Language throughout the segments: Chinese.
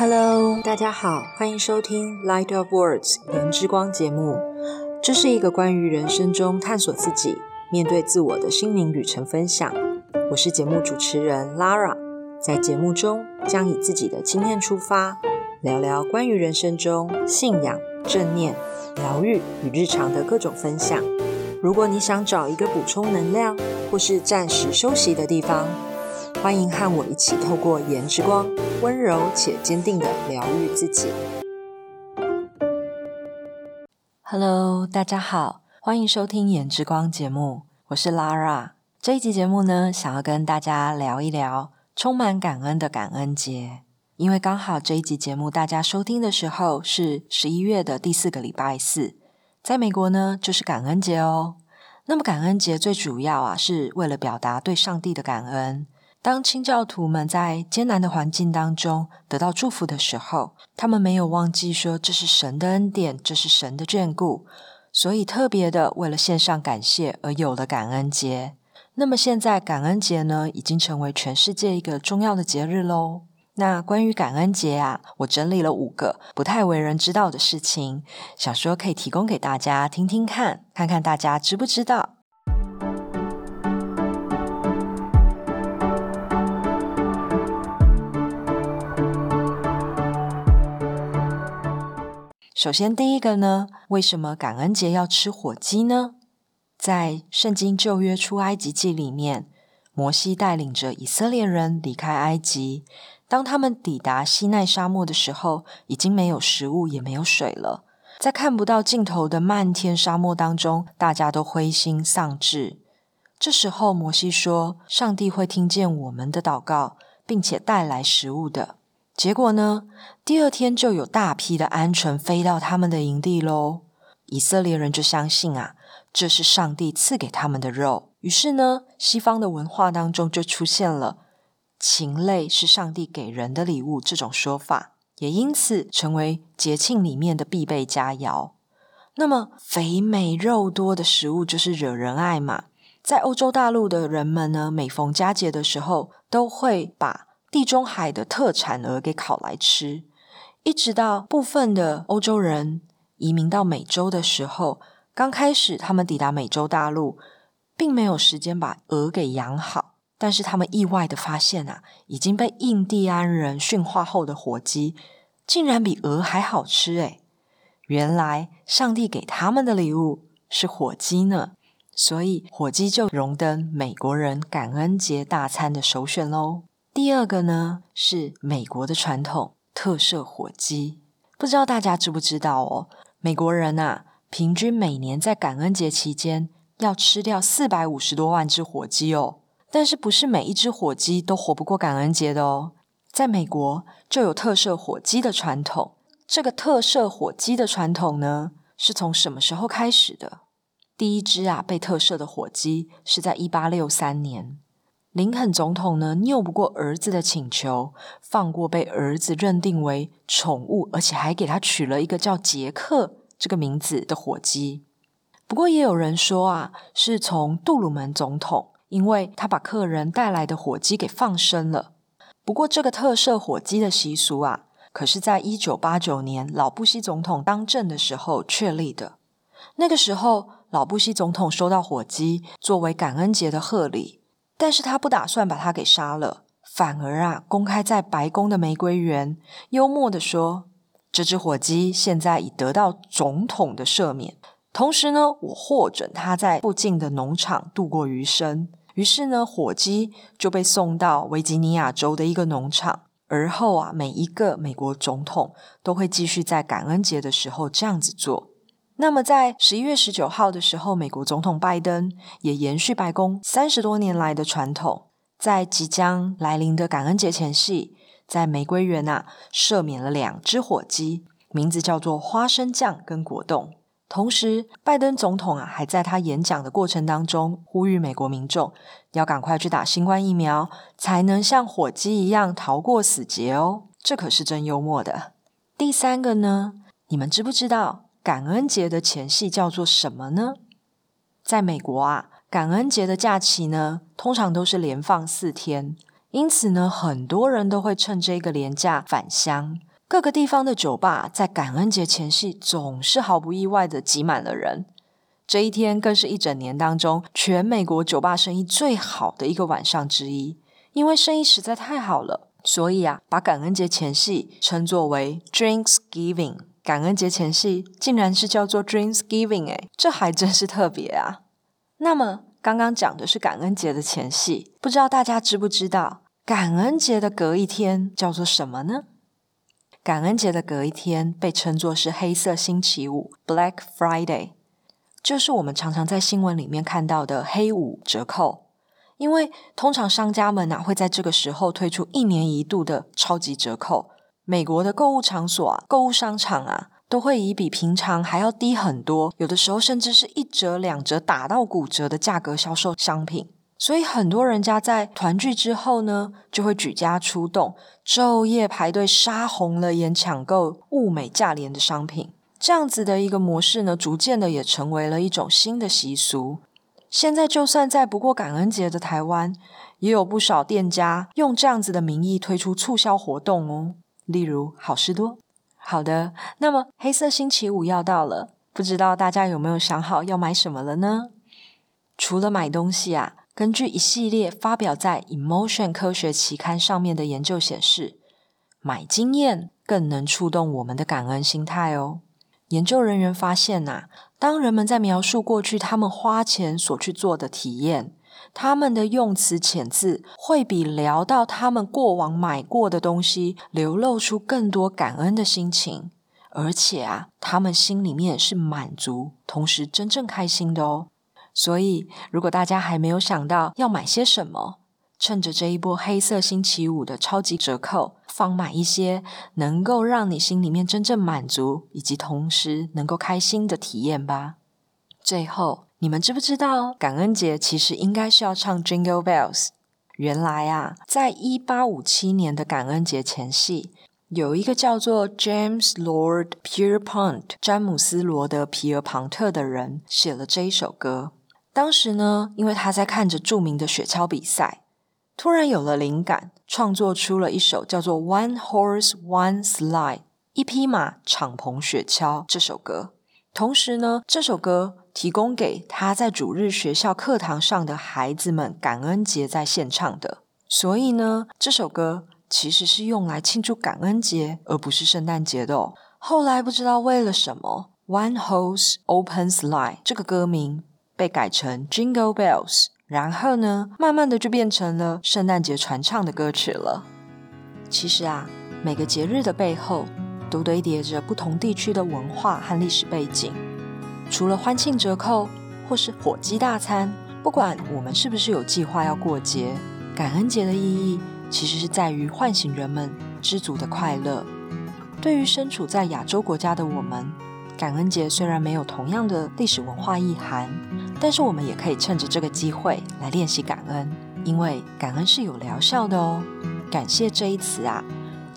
Hello，大家好，欢迎收听《Light of Words》言之光节目。这是一个关于人生中探索自己、面对自我的心灵旅程分享。我是节目主持人 Lara，在节目中将以自己的经验出发，聊聊关于人生中信仰、正念、疗愈与日常的各种分享。如果你想找一个补充能量或是暂时休息的地方，欢迎和我一起透过颜之光，温柔且坚定的疗愈自己。Hello，大家好，欢迎收听颜之光节目，我是 Lara。这一集节目呢，想要跟大家聊一聊充满感恩的感恩节，因为刚好这一集节目大家收听的时候是十一月的第四个礼拜四，在美国呢就是感恩节哦。那么感恩节最主要啊，是为了表达对上帝的感恩。当清教徒们在艰难的环境当中得到祝福的时候，他们没有忘记说这是神的恩典，这是神的眷顾，所以特别的为了献上感谢而有了感恩节。那么现在感恩节呢，已经成为全世界一个重要的节日喽。那关于感恩节啊，我整理了五个不太为人知道的事情，想说可以提供给大家听听看，看看大家知不知道。首先，第一个呢，为什么感恩节要吃火鸡呢？在圣经旧约出埃及记里面，摩西带领着以色列人离开埃及，当他们抵达西奈沙漠的时候，已经没有食物，也没有水了。在看不到尽头的漫天沙漠当中，大家都灰心丧志。这时候，摩西说：“上帝会听见我们的祷告，并且带来食物的。”结果呢？第二天就有大批的鹌鹑飞到他们的营地喽。以色列人就相信啊，这是上帝赐给他们的肉。于是呢，西方的文化当中就出现了禽类是上帝给人的礼物这种说法，也因此成为节庆里面的必备佳肴。那么肥美肉多的食物就是惹人爱嘛。在欧洲大陆的人们呢，每逢佳节的时候，都会把地中海的特产鹅给烤来吃，一直到部分的欧洲人移民到美洲的时候，刚开始他们抵达美洲大陆，并没有时间把鹅给养好，但是他们意外的发现啊，已经被印第安人驯化后的火鸡，竟然比鹅还好吃诶。原来上帝给他们的礼物是火鸡呢，所以火鸡就荣登美国人感恩节大餐的首选喽。第二个呢是美国的传统特色火鸡，不知道大家知不知道哦？美国人啊，平均每年在感恩节期间要吃掉四百五十多万只火鸡哦。但是不是每一只火鸡都活不过感恩节的哦？在美国就有特色火鸡的传统。这个特色火鸡的传统呢，是从什么时候开始的？第一只啊被特赦的火鸡是在一八六三年。林肯总统呢，拗不过儿子的请求，放过被儿子认定为宠物，而且还给他取了一个叫杰克这个名字的火鸡。不过也有人说啊，是从杜鲁门总统，因为他把客人带来的火鸡给放生了。不过这个特赦火鸡的习俗啊，可是在一九八九年老布希总统当政的时候确立的。那个时候，老布希总统收到火鸡作为感恩节的贺礼。但是他不打算把他给杀了，反而啊，公开在白宫的玫瑰园，幽默的说：“这只火鸡现在已得到总统的赦免，同时呢，我获准他在附近的农场度过余生。”于是呢，火鸡就被送到维吉尼亚州的一个农场。而后啊，每一个美国总统都会继续在感恩节的时候这样子做。那么，在十一月十九号的时候，美国总统拜登也延续白宫三十多年来的传统，在即将来临的感恩节前夕，在玫瑰园啊赦免了两只火鸡，名字叫做花生酱跟果冻。同时，拜登总统啊还在他演讲的过程当中呼吁美国民众要赶快去打新冠疫苗，才能像火鸡一样逃过死劫哦。这可是真幽默的。第三个呢，你们知不知道？感恩节的前夕叫做什么呢？在美国啊，感恩节的假期呢，通常都是连放四天，因此呢，很多人都会趁这个连假返乡。各个地方的酒吧在感恩节前夕总是毫不意外的挤满了人。这一天更是一整年当中全美国酒吧生意最好的一个晚上之一，因为生意实在太好了，所以啊，把感恩节前夕称作为 Drinksgiving。感恩节前夕竟然是叫做 Dreams Giving 哎，这还真是特别啊。那么刚刚讲的是感恩节的前夕，不知道大家知不知道，感恩节的隔一天叫做什么呢？感恩节的隔一天被称作是黑色星期五 （Black Friday），就是我们常常在新闻里面看到的黑五折扣。因为通常商家们呐会在这个时候推出一年一度的超级折扣。美国的购物场所啊，购物商场啊，都会以比平常还要低很多，有的时候甚至是一折、两折、打到骨折的价格销售商品。所以很多人家在团聚之后呢，就会举家出动，昼夜排队，杀红了眼抢购物美价廉的商品。这样子的一个模式呢，逐渐的也成为了一种新的习俗。现在就算在不过感恩节的台湾，也有不少店家用这样子的名义推出促销活动哦，例如好事多。好的，那么黑色星期五要到了，不知道大家有没有想好要买什么了呢？除了买东西啊。根据一系列发表在《Emotion》科学期刊上面的研究显示，买经验更能触动我们的感恩心态哦。研究人员发现呐，当人们在描述过去他们花钱所去做的体验，他们的用词遣字会比聊到他们过往买过的东西流露出更多感恩的心情，而且啊，他们心里面是满足，同时真正开心的哦。所以，如果大家还没有想到要买些什么，趁着这一波黑色星期五的超级折扣，放买一些能够让你心里面真正满足，以及同时能够开心的体验吧。最后，你们知不知道感恩节其实应该是要唱 Jingle Bells？原来啊，在一八五七年的感恩节前夕，有一个叫做 James Lord Pierpont 詹姆斯·罗德·皮尔庞特的人写了这一首歌。当时呢，因为他在看着著名的雪橇比赛，突然有了灵感，创作出了一首叫做《One Horse One Slide》一匹马敞篷雪橇这首歌。同时呢，这首歌提供给他在主日学校课堂上的孩子们感恩节在献唱的。所以呢，这首歌其实是用来庆祝感恩节，而不是圣诞节的。哦。后来不知道为了什么，《One Horse Open Slide》这个歌名。被改成 Jingle Bells，然后呢，慢慢的就变成了圣诞节传唱的歌曲了。其实啊，每个节日的背后都堆叠着不同地区的文化和历史背景。除了欢庆折扣或是火鸡大餐，不管我们是不是有计划要过节，感恩节的意义其实是在于唤醒人们知足的快乐。对于身处在亚洲国家的我们，感恩节虽然没有同样的历史文化意涵。但是我们也可以趁着这个机会来练习感恩，因为感恩是有疗效的哦。感谢这一词啊，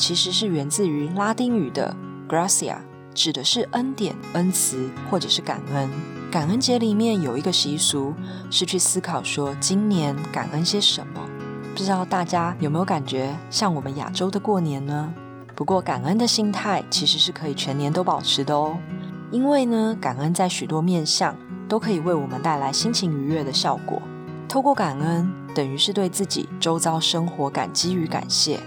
其实是源自于拉丁语的 gracia，指的是恩典、恩慈或者是感恩。感恩节里面有一个习俗是去思考说今年感恩些什么，不知道大家有没有感觉像我们亚洲的过年呢？不过感恩的心态其实是可以全年都保持的哦，因为呢，感恩在许多面向。都可以为我们带来心情愉悦的效果。透过感恩，等于是对自己周遭生活感激与感谢，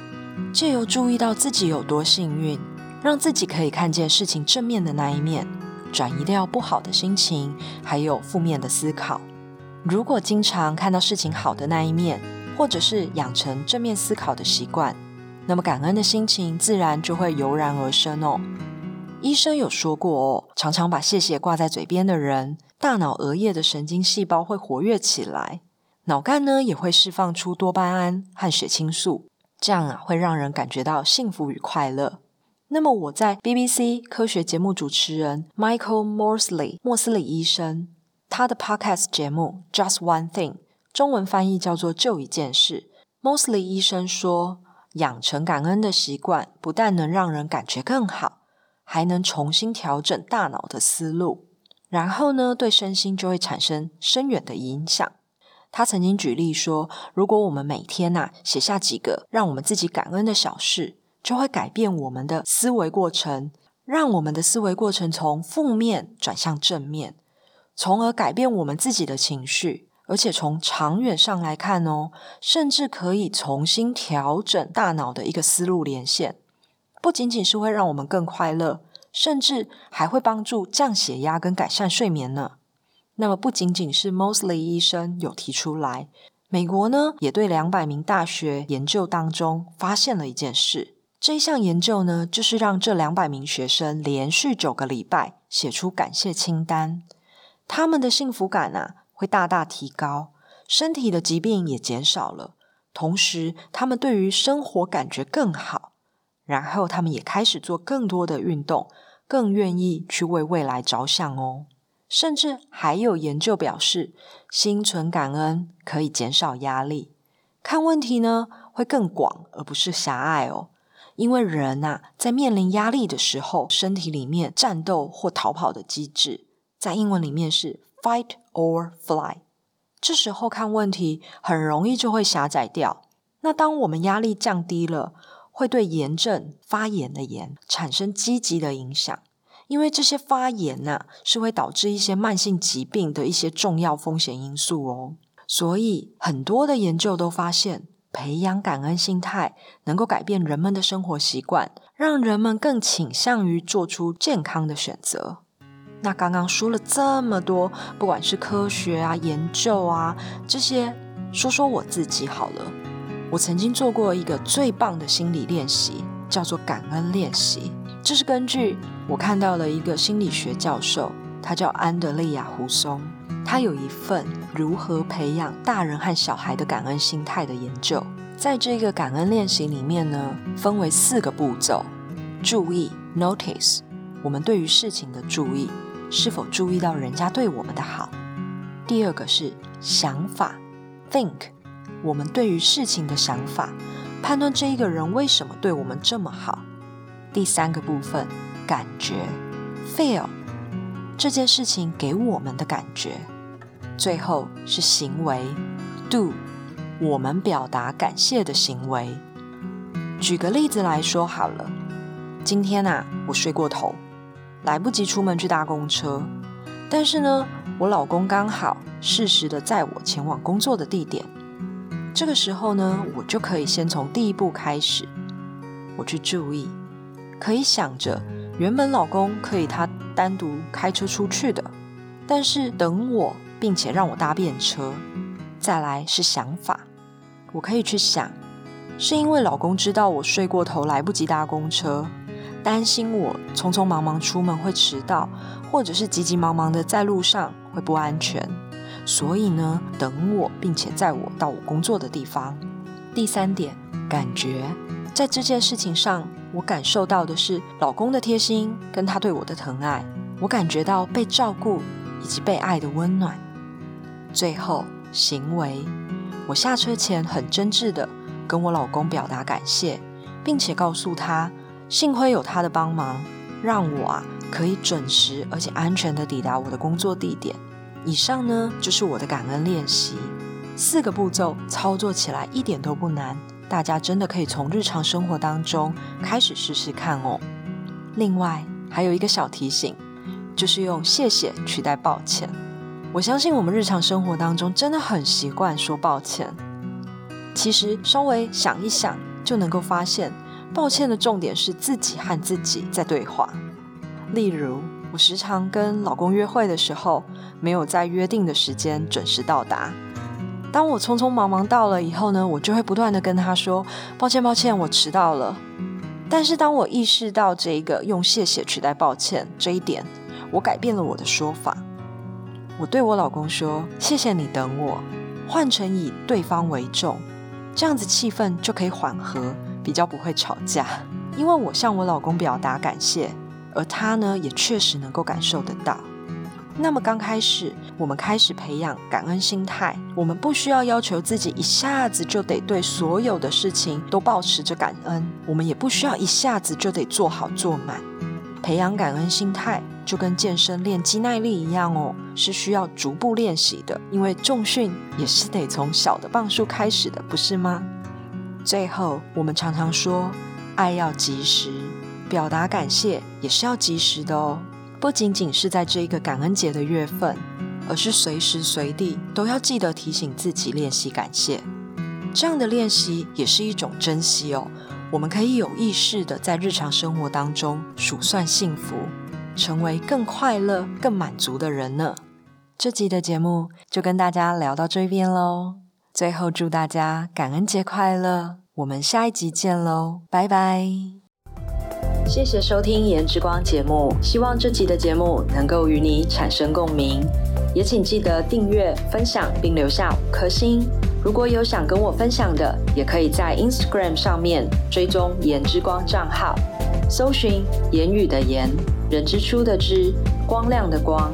借由注意到自己有多幸运，让自己可以看见事情正面的那一面，转移掉不好的心情，还有负面的思考。如果经常看到事情好的那一面，或者是养成正面思考的习惯，那么感恩的心情自然就会油然而生哦。医生有说过哦，常常把谢谢挂在嘴边的人。大脑额叶的神经细胞会活跃起来，脑干呢也会释放出多巴胺和血清素，这样啊会让人感觉到幸福与快乐。那么我在 BBC 科学节目主持人 Michael Morsley 莫斯里医生他的 Podcast 节目 Just One Thing 中文翻译叫做就一件事。Morsley 医生说，养成感恩的习惯，不但能让人感觉更好，还能重新调整大脑的思路。然后呢，对身心就会产生深远的影响。他曾经举例说，如果我们每天呐写下几个让我们自己感恩的小事，就会改变我们的思维过程，让我们的思维过程从负面转向正面，从而改变我们自己的情绪。而且从长远上来看哦，甚至可以重新调整大脑的一个思路连线，不仅仅是会让我们更快乐，甚至还会帮助降血压跟改善睡眠呢。那么不仅仅是 Mosley 医生有提出来，美国呢也对两百名大学研究当中发现了一件事。这一项研究呢，就是让这两百名学生连续九个礼拜写出感谢清单，他们的幸福感啊会大大提高，身体的疾病也减少了，同时他们对于生活感觉更好，然后他们也开始做更多的运动，更愿意去为未来着想哦。甚至还有研究表示，心存感恩可以减少压力，看问题呢会更广而不是狭隘哦。因为人呐，在面临压力的时候，身体里面战斗或逃跑的机制，在英文里面是 fight or fly。这时候看问题很容易就会狭窄掉。那当我们压力降低了，会对炎症发炎的炎产生积极的影响。因为这些发炎呐，是会导致一些慢性疾病的一些重要风险因素哦。所以很多的研究都发现。培养感恩心态，能够改变人们的生活习惯，让人们更倾向于做出健康的选择。那刚刚说了这么多，不管是科学啊、研究啊这些，说说我自己好了。我曾经做过一个最棒的心理练习，叫做感恩练习。这是根据我看到了一个心理学教授，他叫安德利亚·胡松。他有一份如何培养大人和小孩的感恩心态的研究，在这个感恩练习里面呢，分为四个步骤：注意 （notice），我们对于事情的注意，是否注意到人家对我们的好；第二个是想法 （think），我们对于事情的想法，判断这一个人为什么对我们这么好；第三个部分感觉 （feel），这件事情给我们的感觉。最后是行为，do，我们表达感谢的行为。举个例子来说好了，今天啊，我睡过头，来不及出门去搭公车，但是呢，我老公刚好适时的载我前往工作的地点。这个时候呢，我就可以先从第一步开始，我去注意，可以想着原本老公可以他单独开车出去的，但是等我。并且让我搭便车，再来是想法，我可以去想，是因为老公知道我睡过头来不及搭公车，担心我匆匆忙忙出门会迟到，或者是急急忙忙的在路上会不安全，所以呢等我，并且载我到我工作的地方。第三点，感觉在这件事情上，我感受到的是老公的贴心跟他对我的疼爱，我感觉到被照顾以及被爱的温暖。最后，行为，我下车前很真挚的跟我老公表达感谢，并且告诉他，幸亏有他的帮忙，让我啊可以准时而且安全的抵达我的工作地点。以上呢就是我的感恩练习，四个步骤操作起来一点都不难，大家真的可以从日常生活当中开始试试看哦。另外还有一个小提醒，就是用谢谢取代抱歉。我相信我们日常生活当中真的很习惯说抱歉。其实稍微想一想，就能够发现，抱歉的重点是自己和自己在对话。例如，我时常跟老公约会的时候，没有在约定的时间准时到达。当我匆匆忙忙到了以后呢，我就会不断的跟他说：“抱歉，抱歉，我迟到了。”但是当我意识到这个用谢谢取代抱歉这一点，我改变了我的说法。我对我老公说：“谢谢你等我。”换成以对方为重，这样子气氛就可以缓和，比较不会吵架。因为我向我老公表达感谢，而他呢也确实能够感受得到。那么刚开始，我们开始培养感恩心态，我们不需要要求自己一下子就得对所有的事情都保持着感恩，我们也不需要一下子就得做好做满。培养感恩心态。就跟健身练肌耐力一样哦，是需要逐步练习的。因为重训也是得从小的磅数开始的，不是吗？最后，我们常常说爱要及时，表达感谢也是要及时的哦。不仅仅是在这一个感恩节的月份，而是随时随地都要记得提醒自己练习感谢。这样的练习也是一种珍惜哦。我们可以有意识的在日常生活当中数算幸福，成为更快乐、更满足的人呢。这集的节目就跟大家聊到这边喽。最后祝大家感恩节快乐！我们下一集见喽，拜拜！谢谢收听《颜之光》节目，希望这集的节目能够与你产生共鸣，也请记得订阅、分享并留下五颗星。如果有想跟我分享的，也可以在 Instagram 上面追踪“颜之光”账号，搜寻“言语的言，人之初的之，光亮的光”。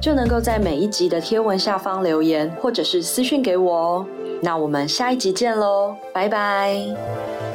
就能够在每一集的贴文下方留言，或者是私讯给我哦。那我们下一集见喽，拜拜。